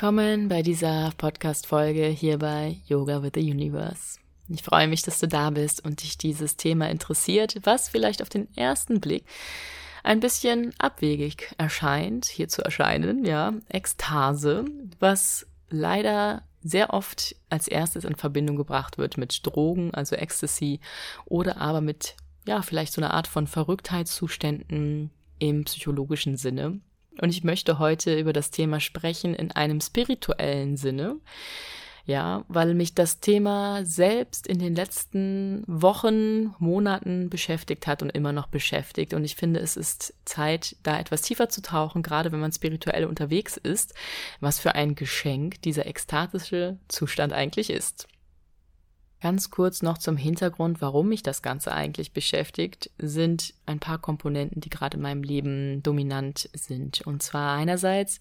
Willkommen bei dieser Podcast-Folge hier bei Yoga with the Universe. Ich freue mich, dass du da bist und dich dieses Thema interessiert, was vielleicht auf den ersten Blick ein bisschen abwegig erscheint, hier zu erscheinen, ja, Ekstase, was leider sehr oft als erstes in Verbindung gebracht wird mit Drogen, also Ecstasy, oder aber mit, ja, vielleicht so einer Art von Verrücktheitszuständen im psychologischen Sinne. Und ich möchte heute über das Thema sprechen in einem spirituellen Sinne. Ja, weil mich das Thema selbst in den letzten Wochen, Monaten beschäftigt hat und immer noch beschäftigt. Und ich finde, es ist Zeit, da etwas tiefer zu tauchen, gerade wenn man spirituell unterwegs ist, was für ein Geschenk dieser ekstatische Zustand eigentlich ist. Ganz kurz noch zum Hintergrund, warum mich das Ganze eigentlich beschäftigt, sind ein paar Komponenten, die gerade in meinem Leben dominant sind. Und zwar einerseits,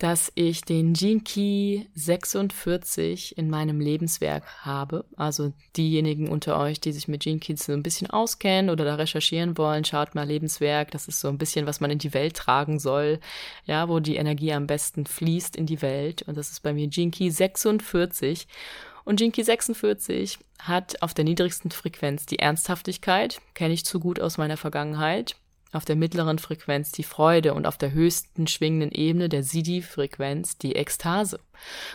dass ich den Gene Key 46 in meinem Lebenswerk habe. Also diejenigen unter euch, die sich mit Gene Keys so ein bisschen auskennen oder da recherchieren wollen, schaut mal Lebenswerk. Das ist so ein bisschen, was man in die Welt tragen soll. Ja, wo die Energie am besten fließt in die Welt. Und das ist bei mir Gene Key 46. Und Jinky 46 hat auf der niedrigsten Frequenz die Ernsthaftigkeit, kenne ich zu gut aus meiner Vergangenheit, auf der mittleren Frequenz die Freude und auf der höchsten schwingenden Ebene der Sidi-Frequenz die Ekstase.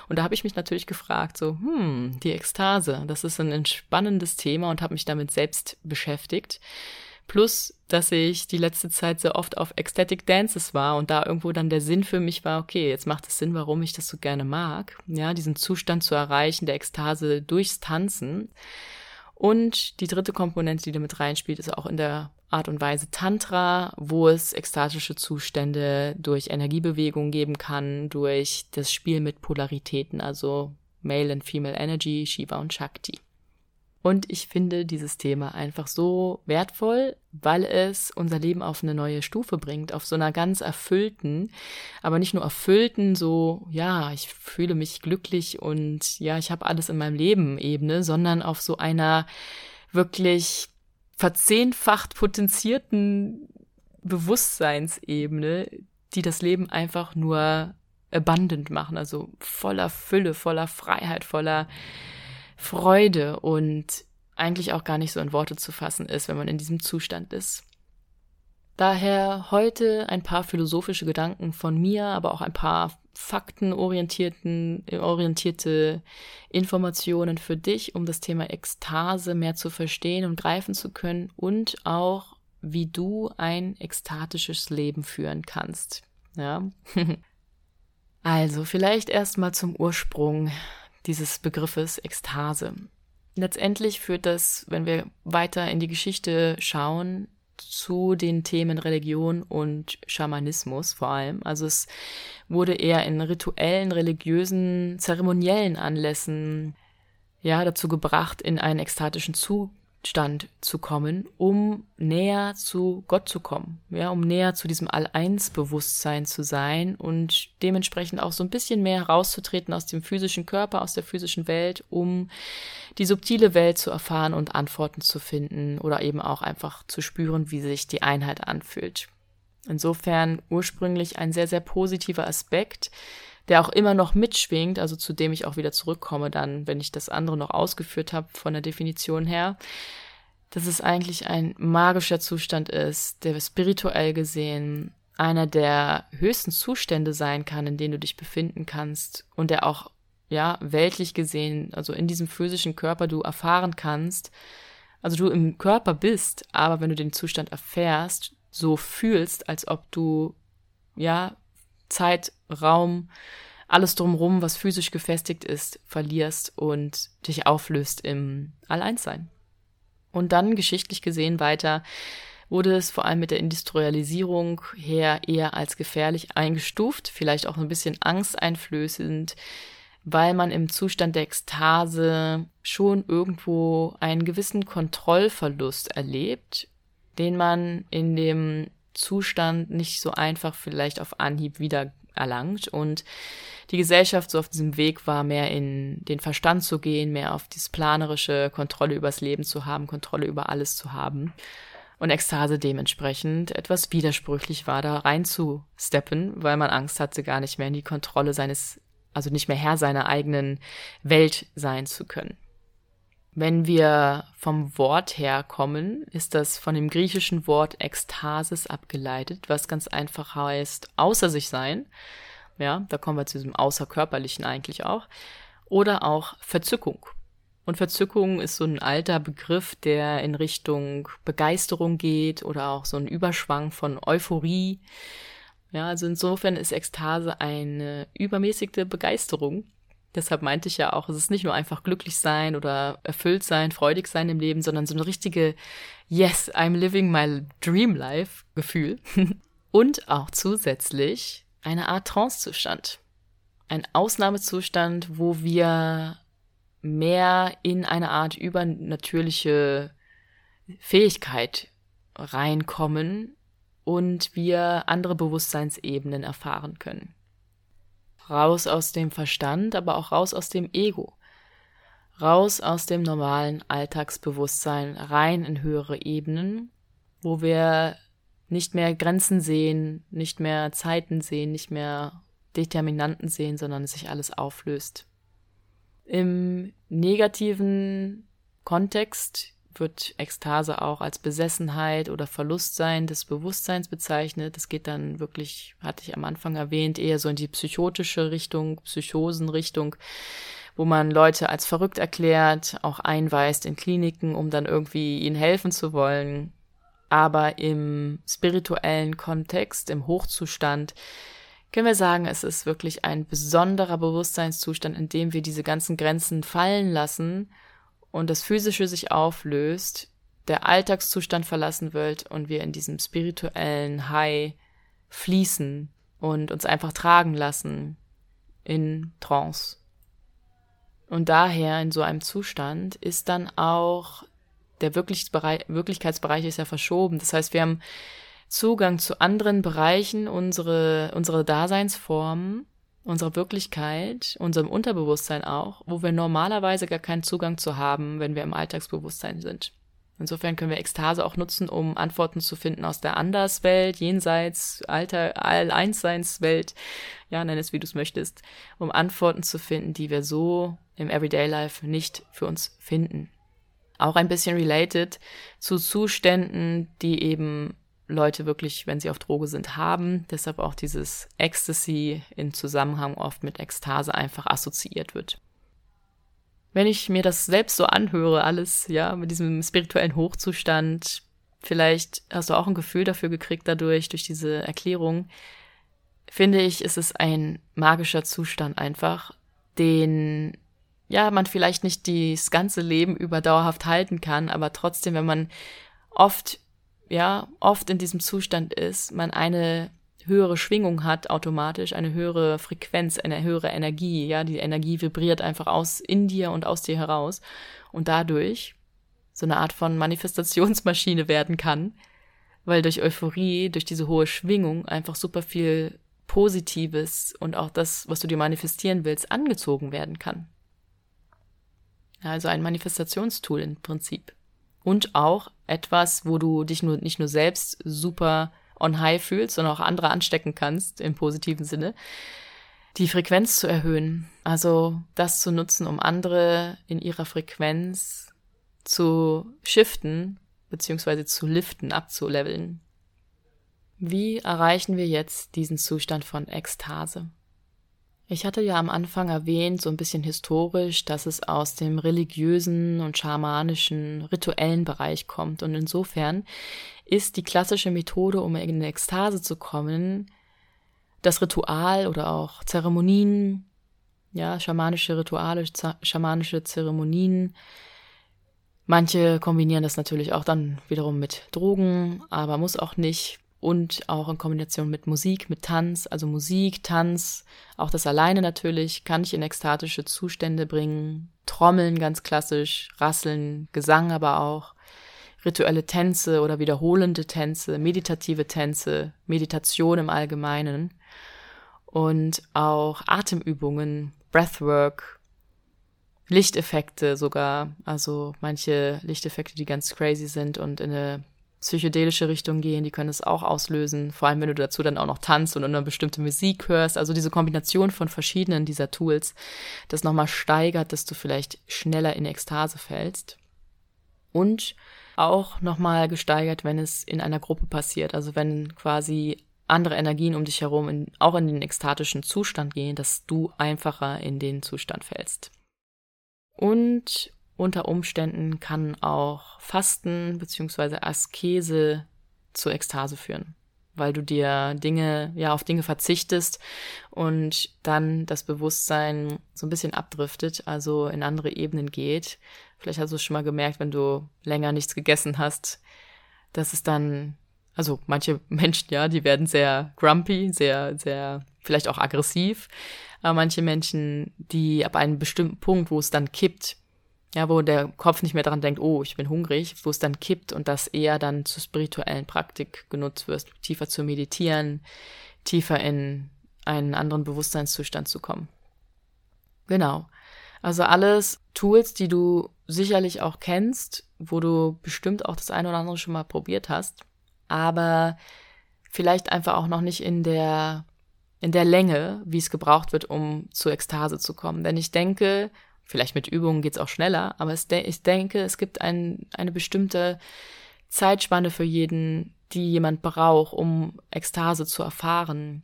Und da habe ich mich natürlich gefragt, so, hm, die Ekstase, das ist ein entspannendes Thema und habe mich damit selbst beschäftigt. Plus, dass ich die letzte Zeit sehr oft auf Ecstatic Dances war und da irgendwo dann der Sinn für mich war, okay, jetzt macht es Sinn, warum ich das so gerne mag. Ja, diesen Zustand zu erreichen, der Ekstase durchs Tanzen. Und die dritte Komponente, die damit reinspielt, ist auch in der Art und Weise Tantra, wo es ekstatische Zustände durch Energiebewegung geben kann, durch das Spiel mit Polaritäten, also Male and Female Energy, Shiva und Shakti. Und ich finde dieses Thema einfach so wertvoll, weil es unser Leben auf eine neue Stufe bringt, auf so einer ganz erfüllten, aber nicht nur erfüllten, so, ja, ich fühle mich glücklich und ja, ich habe alles in meinem Leben Ebene, sondern auf so einer wirklich verzehnfacht potenzierten Bewusstseinsebene, die das Leben einfach nur abundant machen, also voller Fülle, voller Freiheit, voller Freude und eigentlich auch gar nicht so in Worte zu fassen ist, wenn man in diesem Zustand ist. Daher heute ein paar philosophische Gedanken von mir, aber auch ein paar faktenorientierten, orientierte Informationen für dich, um das Thema Ekstase mehr zu verstehen und greifen zu können und auch, wie du ein ekstatisches Leben führen kannst. Ja. also, vielleicht erstmal zum Ursprung dieses Begriffes Ekstase. Letztendlich führt das, wenn wir weiter in die Geschichte schauen, zu den Themen Religion und Schamanismus vor allem. Also es wurde eher in rituellen, religiösen, zeremoniellen Anlässen ja dazu gebracht, in einen ekstatischen Zustand Stand zu kommen, um näher zu Gott zu kommen, ja, um näher zu diesem All-Eins-Bewusstsein zu sein und dementsprechend auch so ein bisschen mehr herauszutreten aus dem physischen Körper, aus der physischen Welt, um die subtile Welt zu erfahren und Antworten zu finden oder eben auch einfach zu spüren, wie sich die Einheit anfühlt. Insofern ursprünglich ein sehr, sehr positiver Aspekt, der auch immer noch mitschwingt, also zu dem ich auch wieder zurückkomme dann, wenn ich das andere noch ausgeführt habe von der Definition her, dass es eigentlich ein magischer Zustand ist, der spirituell gesehen einer der höchsten Zustände sein kann, in denen du dich befinden kannst und der auch ja weltlich gesehen, also in diesem physischen Körper du erfahren kannst, also du im Körper bist, aber wenn du den Zustand erfährst, so fühlst, als ob du ja Zeit, Raum, alles drumrum, was physisch gefestigt ist, verlierst und dich auflöst im Alleinssein. Und dann geschichtlich gesehen weiter wurde es vor allem mit der Industrialisierung her eher als gefährlich eingestuft, vielleicht auch ein bisschen angsteinflößend, weil man im Zustand der Ekstase schon irgendwo einen gewissen Kontrollverlust erlebt, den man in dem Zustand nicht so einfach vielleicht auf Anhieb wieder erlangt und die Gesellschaft so auf diesem Weg war, mehr in den Verstand zu gehen, mehr auf dieses planerische Kontrolle übers Leben zu haben, Kontrolle über alles zu haben. und Ekstase dementsprechend etwas widersprüchlich war, da reinzusteppen, weil man Angst hatte, gar nicht mehr in die Kontrolle seines, also nicht mehr Herr seiner eigenen Welt sein zu können. Wenn wir vom Wort her kommen, ist das von dem griechischen Wort Ekstasis abgeleitet, was ganz einfach heißt außer sich sein. Ja, da kommen wir zu diesem Außerkörperlichen eigentlich auch. Oder auch Verzückung. Und Verzückung ist so ein alter Begriff, der in Richtung Begeisterung geht oder auch so ein Überschwang von Euphorie. Ja, also insofern ist Ekstase eine übermäßigte Begeisterung Deshalb meinte ich ja auch, es ist nicht nur einfach glücklich sein oder erfüllt sein, freudig sein im Leben, sondern so eine richtige Yes, I'm living my dream life Gefühl. Und auch zusätzlich eine Art Trancezustand. Ein Ausnahmezustand, wo wir mehr in eine Art übernatürliche Fähigkeit reinkommen und wir andere Bewusstseinsebenen erfahren können raus aus dem Verstand, aber auch raus aus dem Ego, raus aus dem normalen Alltagsbewusstsein, rein in höhere Ebenen, wo wir nicht mehr Grenzen sehen, nicht mehr Zeiten sehen, nicht mehr Determinanten sehen, sondern es sich alles auflöst. Im negativen Kontext wird Ekstase auch als Besessenheit oder Verlustsein des Bewusstseins bezeichnet. Das geht dann wirklich, hatte ich am Anfang erwähnt, eher so in die psychotische Richtung, Psychosenrichtung, wo man Leute als verrückt erklärt, auch einweist in Kliniken, um dann irgendwie ihnen helfen zu wollen. Aber im spirituellen Kontext, im Hochzustand, können wir sagen, es ist wirklich ein besonderer Bewusstseinszustand, in dem wir diese ganzen Grenzen fallen lassen und das Physische sich auflöst, der Alltagszustand verlassen wird und wir in diesem spirituellen High fließen und uns einfach tragen lassen in Trance. Und daher in so einem Zustand ist dann auch der Wirklichkeitsbereich ist ja verschoben. Das heißt, wir haben Zugang zu anderen Bereichen unsere, unsere Daseinsformen unserer Wirklichkeit, unserem Unterbewusstsein auch, wo wir normalerweise gar keinen Zugang zu haben, wenn wir im Alltagsbewusstsein sind. Insofern können wir Ekstase auch nutzen, um Antworten zu finden aus der Anderswelt, jenseits, Alter, All-Einseinswelt, ja, nenn es wie du es möchtest, um Antworten zu finden, die wir so im Everyday Life nicht für uns finden. Auch ein bisschen related zu Zuständen, die eben Leute wirklich, wenn sie auf Droge sind, haben. Deshalb auch dieses Ecstasy in Zusammenhang oft mit Ekstase einfach assoziiert wird. Wenn ich mir das selbst so anhöre, alles, ja, mit diesem spirituellen Hochzustand, vielleicht hast du auch ein Gefühl dafür gekriegt dadurch, durch diese Erklärung, finde ich, ist es ein magischer Zustand einfach, den ja, man vielleicht nicht das ganze Leben über dauerhaft halten kann, aber trotzdem, wenn man oft ja, oft in diesem Zustand ist, man eine höhere Schwingung hat automatisch, eine höhere Frequenz, eine höhere Energie, ja, die Energie vibriert einfach aus in dir und aus dir heraus und dadurch so eine Art von Manifestationsmaschine werden kann, weil durch Euphorie, durch diese hohe Schwingung einfach super viel Positives und auch das, was du dir manifestieren willst, angezogen werden kann. Also ein Manifestationstool im Prinzip und auch etwas, wo du dich nur, nicht nur selbst super on high fühlst, sondern auch andere anstecken kannst im positiven Sinne, die Frequenz zu erhöhen. Also das zu nutzen, um andere in ihrer Frequenz zu shiften, beziehungsweise zu liften, abzuleveln. Wie erreichen wir jetzt diesen Zustand von Ekstase? Ich hatte ja am Anfang erwähnt, so ein bisschen historisch, dass es aus dem religiösen und schamanischen, rituellen Bereich kommt. Und insofern ist die klassische Methode, um in eine Ekstase zu kommen, das Ritual oder auch Zeremonien, ja, schamanische Rituale, schamanische Zeremonien. Manche kombinieren das natürlich auch dann wiederum mit Drogen, aber muss auch nicht und auch in Kombination mit Musik, mit Tanz, also Musik, Tanz, auch das alleine natürlich, kann ich in ekstatische Zustände bringen. Trommeln ganz klassisch, Rasseln, Gesang aber auch, rituelle Tänze oder wiederholende Tänze, meditative Tänze, Meditation im Allgemeinen. Und auch Atemübungen, Breathwork, Lichteffekte sogar, also manche Lichteffekte, die ganz crazy sind und in eine psychedelische Richtung gehen, die können es auch auslösen, vor allem wenn du dazu dann auch noch tanzt und eine bestimmte Musik hörst. Also diese Kombination von verschiedenen dieser Tools, das nochmal steigert, dass du vielleicht schneller in Ekstase fällst. Und auch nochmal gesteigert, wenn es in einer Gruppe passiert. Also wenn quasi andere Energien um dich herum in, auch in den ekstatischen Zustand gehen, dass du einfacher in den Zustand fällst. Und unter Umständen kann auch Fasten bzw. Askese zur Ekstase führen, weil du dir Dinge, ja, auf Dinge verzichtest und dann das Bewusstsein so ein bisschen abdriftet, also in andere Ebenen geht. Vielleicht hast du es schon mal gemerkt, wenn du länger nichts gegessen hast, dass es dann, also manche Menschen, ja, die werden sehr grumpy, sehr, sehr, vielleicht auch aggressiv, aber manche Menschen, die ab einem bestimmten Punkt, wo es dann kippt, ja, wo der Kopf nicht mehr daran denkt, oh, ich bin hungrig, wo es dann kippt und das eher dann zur spirituellen Praktik genutzt wird, tiefer zu meditieren, tiefer in einen anderen Bewusstseinszustand zu kommen. Genau. Also alles Tools, die du sicherlich auch kennst, wo du bestimmt auch das eine oder andere schon mal probiert hast, aber vielleicht einfach auch noch nicht in der in der Länge, wie es gebraucht wird, um zur Ekstase zu kommen. Denn ich denke, Vielleicht mit Übungen geht's auch schneller, aber de ich denke, es gibt ein, eine bestimmte Zeitspanne für jeden, die jemand braucht, um Ekstase zu erfahren.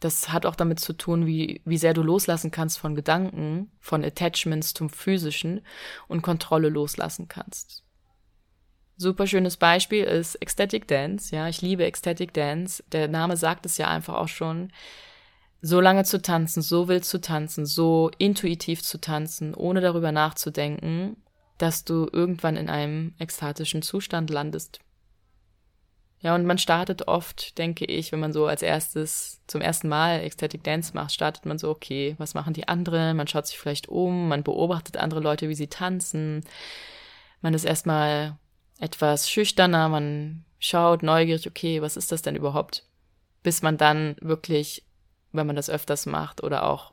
Das hat auch damit zu tun, wie, wie sehr du loslassen kannst von Gedanken, von Attachments zum physischen und Kontrolle loslassen kannst. Super schönes Beispiel ist Ecstatic Dance. Ja, ich liebe Ecstatic Dance. Der Name sagt es ja einfach auch schon so lange zu tanzen, so wild zu tanzen, so intuitiv zu tanzen, ohne darüber nachzudenken, dass du irgendwann in einem ekstatischen Zustand landest. Ja, und man startet oft, denke ich, wenn man so als erstes zum ersten Mal Ecstatic Dance macht, startet man so, okay, was machen die anderen? Man schaut sich vielleicht um, man beobachtet andere Leute, wie sie tanzen. Man ist erstmal etwas schüchterner, man schaut neugierig, okay, was ist das denn überhaupt? Bis man dann wirklich wenn man das öfters macht oder auch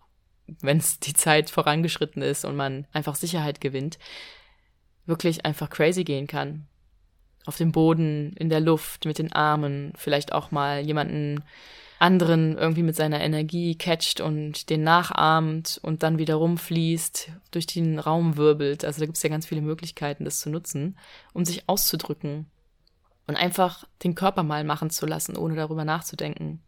wenn es die Zeit vorangeschritten ist und man einfach Sicherheit gewinnt, wirklich einfach crazy gehen kann. Auf dem Boden, in der Luft, mit den Armen, vielleicht auch mal jemanden anderen irgendwie mit seiner Energie catcht und den nachahmt und dann wieder rumfließt, durch den Raum wirbelt. Also da gibt es ja ganz viele Möglichkeiten, das zu nutzen, um sich auszudrücken und einfach den Körper mal machen zu lassen, ohne darüber nachzudenken.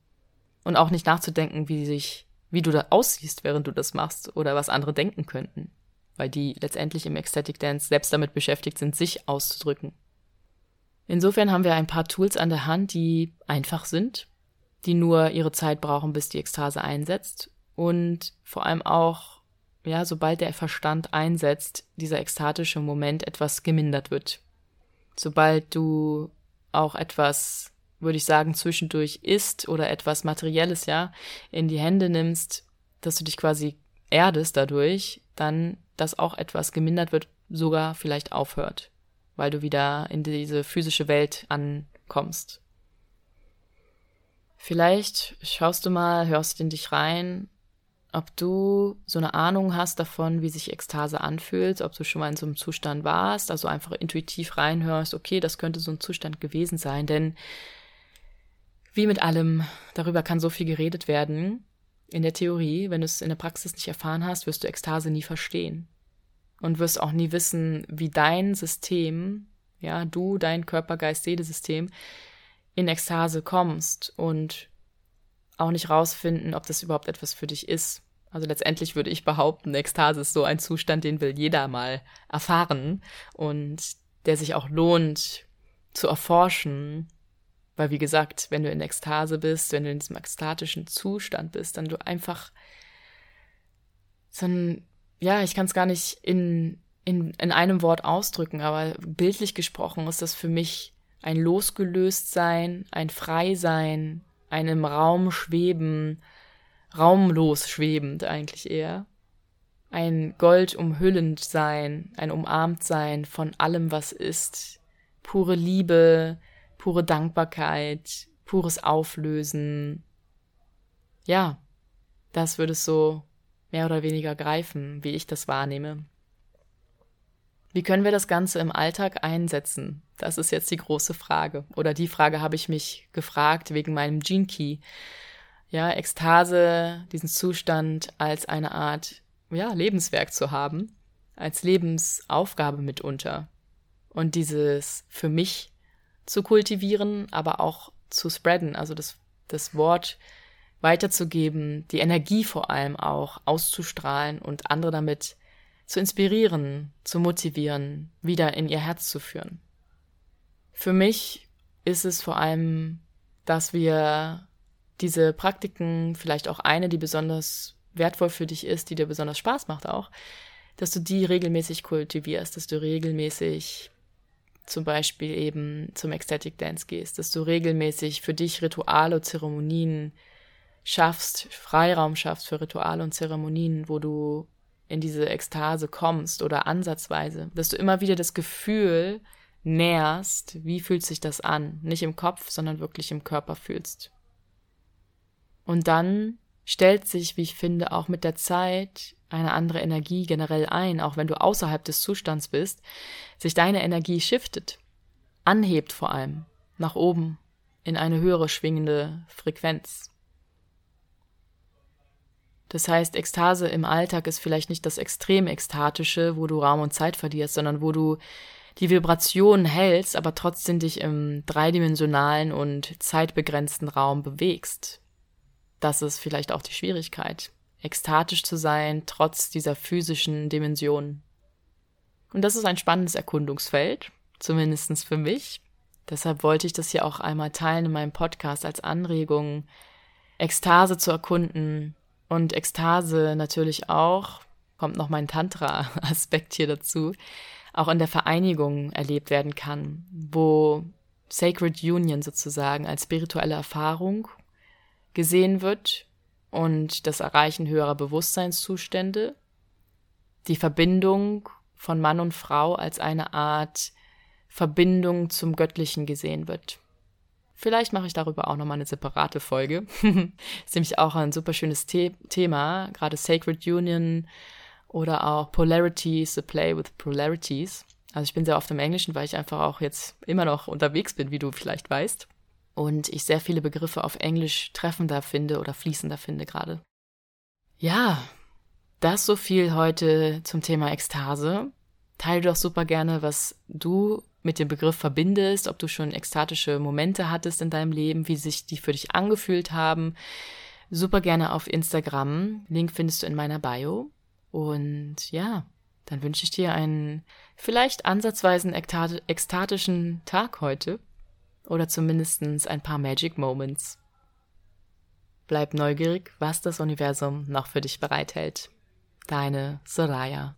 Und auch nicht nachzudenken, wie sich, wie du da aussiehst, während du das machst oder was andere denken könnten. Weil die letztendlich im Ecstatic Dance selbst damit beschäftigt sind, sich auszudrücken. Insofern haben wir ein paar Tools an der Hand, die einfach sind, die nur ihre Zeit brauchen, bis die Ekstase einsetzt und vor allem auch, ja, sobald der Verstand einsetzt, dieser ekstatische Moment etwas gemindert wird. Sobald du auch etwas würde ich sagen, zwischendurch isst oder etwas Materielles, ja, in die Hände nimmst, dass du dich quasi erdest dadurch, dann das auch etwas gemindert wird, sogar vielleicht aufhört, weil du wieder in diese physische Welt ankommst. Vielleicht schaust du mal, hörst in dich rein, ob du so eine Ahnung hast davon, wie sich Ekstase anfühlt, ob du schon mal in so einem Zustand warst, also einfach intuitiv reinhörst, okay, das könnte so ein Zustand gewesen sein, denn wie mit allem, darüber kann so viel geredet werden. In der Theorie, wenn du es in der Praxis nicht erfahren hast, wirst du Ekstase nie verstehen. Und wirst auch nie wissen, wie dein System, ja, du, dein Körper, Geist, Seele-System in Ekstase kommst und auch nicht rausfinden, ob das überhaupt etwas für dich ist. Also letztendlich würde ich behaupten, Ekstase ist so ein Zustand, den will jeder mal erfahren und der sich auch lohnt zu erforschen weil, wie gesagt, wenn du in Ekstase bist, wenn du in diesem ekstatischen Zustand bist, dann du einfach so ein, ja, ich kann es gar nicht in, in, in einem Wort ausdrücken, aber bildlich gesprochen ist das für mich ein Losgelöstsein, ein Freisein, ein im Raum schweben, raumlos schwebend eigentlich eher. Ein Gold umhüllend sein, ein umarmt sein von allem, was ist. Pure Liebe, pure Dankbarkeit, pures Auflösen. Ja, das würde es so mehr oder weniger greifen, wie ich das wahrnehme. Wie können wir das Ganze im Alltag einsetzen? Das ist jetzt die große Frage. Oder die Frage habe ich mich gefragt wegen meinem Gene Key. Ja, Ekstase, diesen Zustand als eine Art, ja, Lebenswerk zu haben, als Lebensaufgabe mitunter. Und dieses für mich zu kultivieren, aber auch zu spreaden, also das, das Wort weiterzugeben, die Energie vor allem auch auszustrahlen und andere damit zu inspirieren, zu motivieren, wieder in ihr Herz zu führen. Für mich ist es vor allem, dass wir diese Praktiken, vielleicht auch eine, die besonders wertvoll für dich ist, die dir besonders Spaß macht auch, dass du die regelmäßig kultivierst, dass du regelmäßig zum Beispiel eben zum Ecstatic Dance gehst, dass du regelmäßig für dich Rituale, Zeremonien schaffst, Freiraum schaffst für Rituale und Zeremonien, wo du in diese Ekstase kommst oder ansatzweise, dass du immer wieder das Gefühl nährst, wie fühlt sich das an, nicht im Kopf, sondern wirklich im Körper fühlst. Und dann stellt sich, wie ich finde, auch mit der Zeit eine andere Energie generell ein, auch wenn du außerhalb des Zustands bist, sich deine Energie shiftet, anhebt vor allem, nach oben, in eine höhere schwingende Frequenz. Das heißt, Ekstase im Alltag ist vielleicht nicht das extrem Ekstatische, wo du Raum und Zeit verlierst, sondern wo du die Vibration hältst, aber trotzdem dich im dreidimensionalen und zeitbegrenzten Raum bewegst. Das ist vielleicht auch die Schwierigkeit, ekstatisch zu sein, trotz dieser physischen Dimension. Und das ist ein spannendes Erkundungsfeld, zumindestens für mich. Deshalb wollte ich das hier auch einmal teilen in meinem Podcast als Anregung, Ekstase zu erkunden, und Ekstase natürlich auch, kommt noch mein Tantra-Aspekt hier dazu, auch in der Vereinigung erlebt werden kann, wo Sacred Union sozusagen als spirituelle Erfahrung gesehen wird und das Erreichen höherer Bewusstseinszustände, die Verbindung von Mann und Frau als eine Art Verbindung zum Göttlichen gesehen wird. Vielleicht mache ich darüber auch nochmal eine separate Folge. ist nämlich auch ein super schönes The Thema, gerade Sacred Union oder auch Polarities, the Play with Polarities. Also ich bin sehr oft im Englischen, weil ich einfach auch jetzt immer noch unterwegs bin, wie du vielleicht weißt. Und ich sehr viele Begriffe auf Englisch treffender finde oder fließender finde gerade. Ja, das so viel heute zum Thema Ekstase. Teile doch super gerne, was du mit dem Begriff verbindest, ob du schon ekstatische Momente hattest in deinem Leben, wie sich die für dich angefühlt haben. Super gerne auf Instagram. Link findest du in meiner Bio. Und ja, dann wünsche ich dir einen vielleicht ansatzweisen ekstatischen Tag heute. Oder zumindest ein paar Magic Moments. Bleib neugierig, was das Universum noch für dich bereithält. Deine Soraya.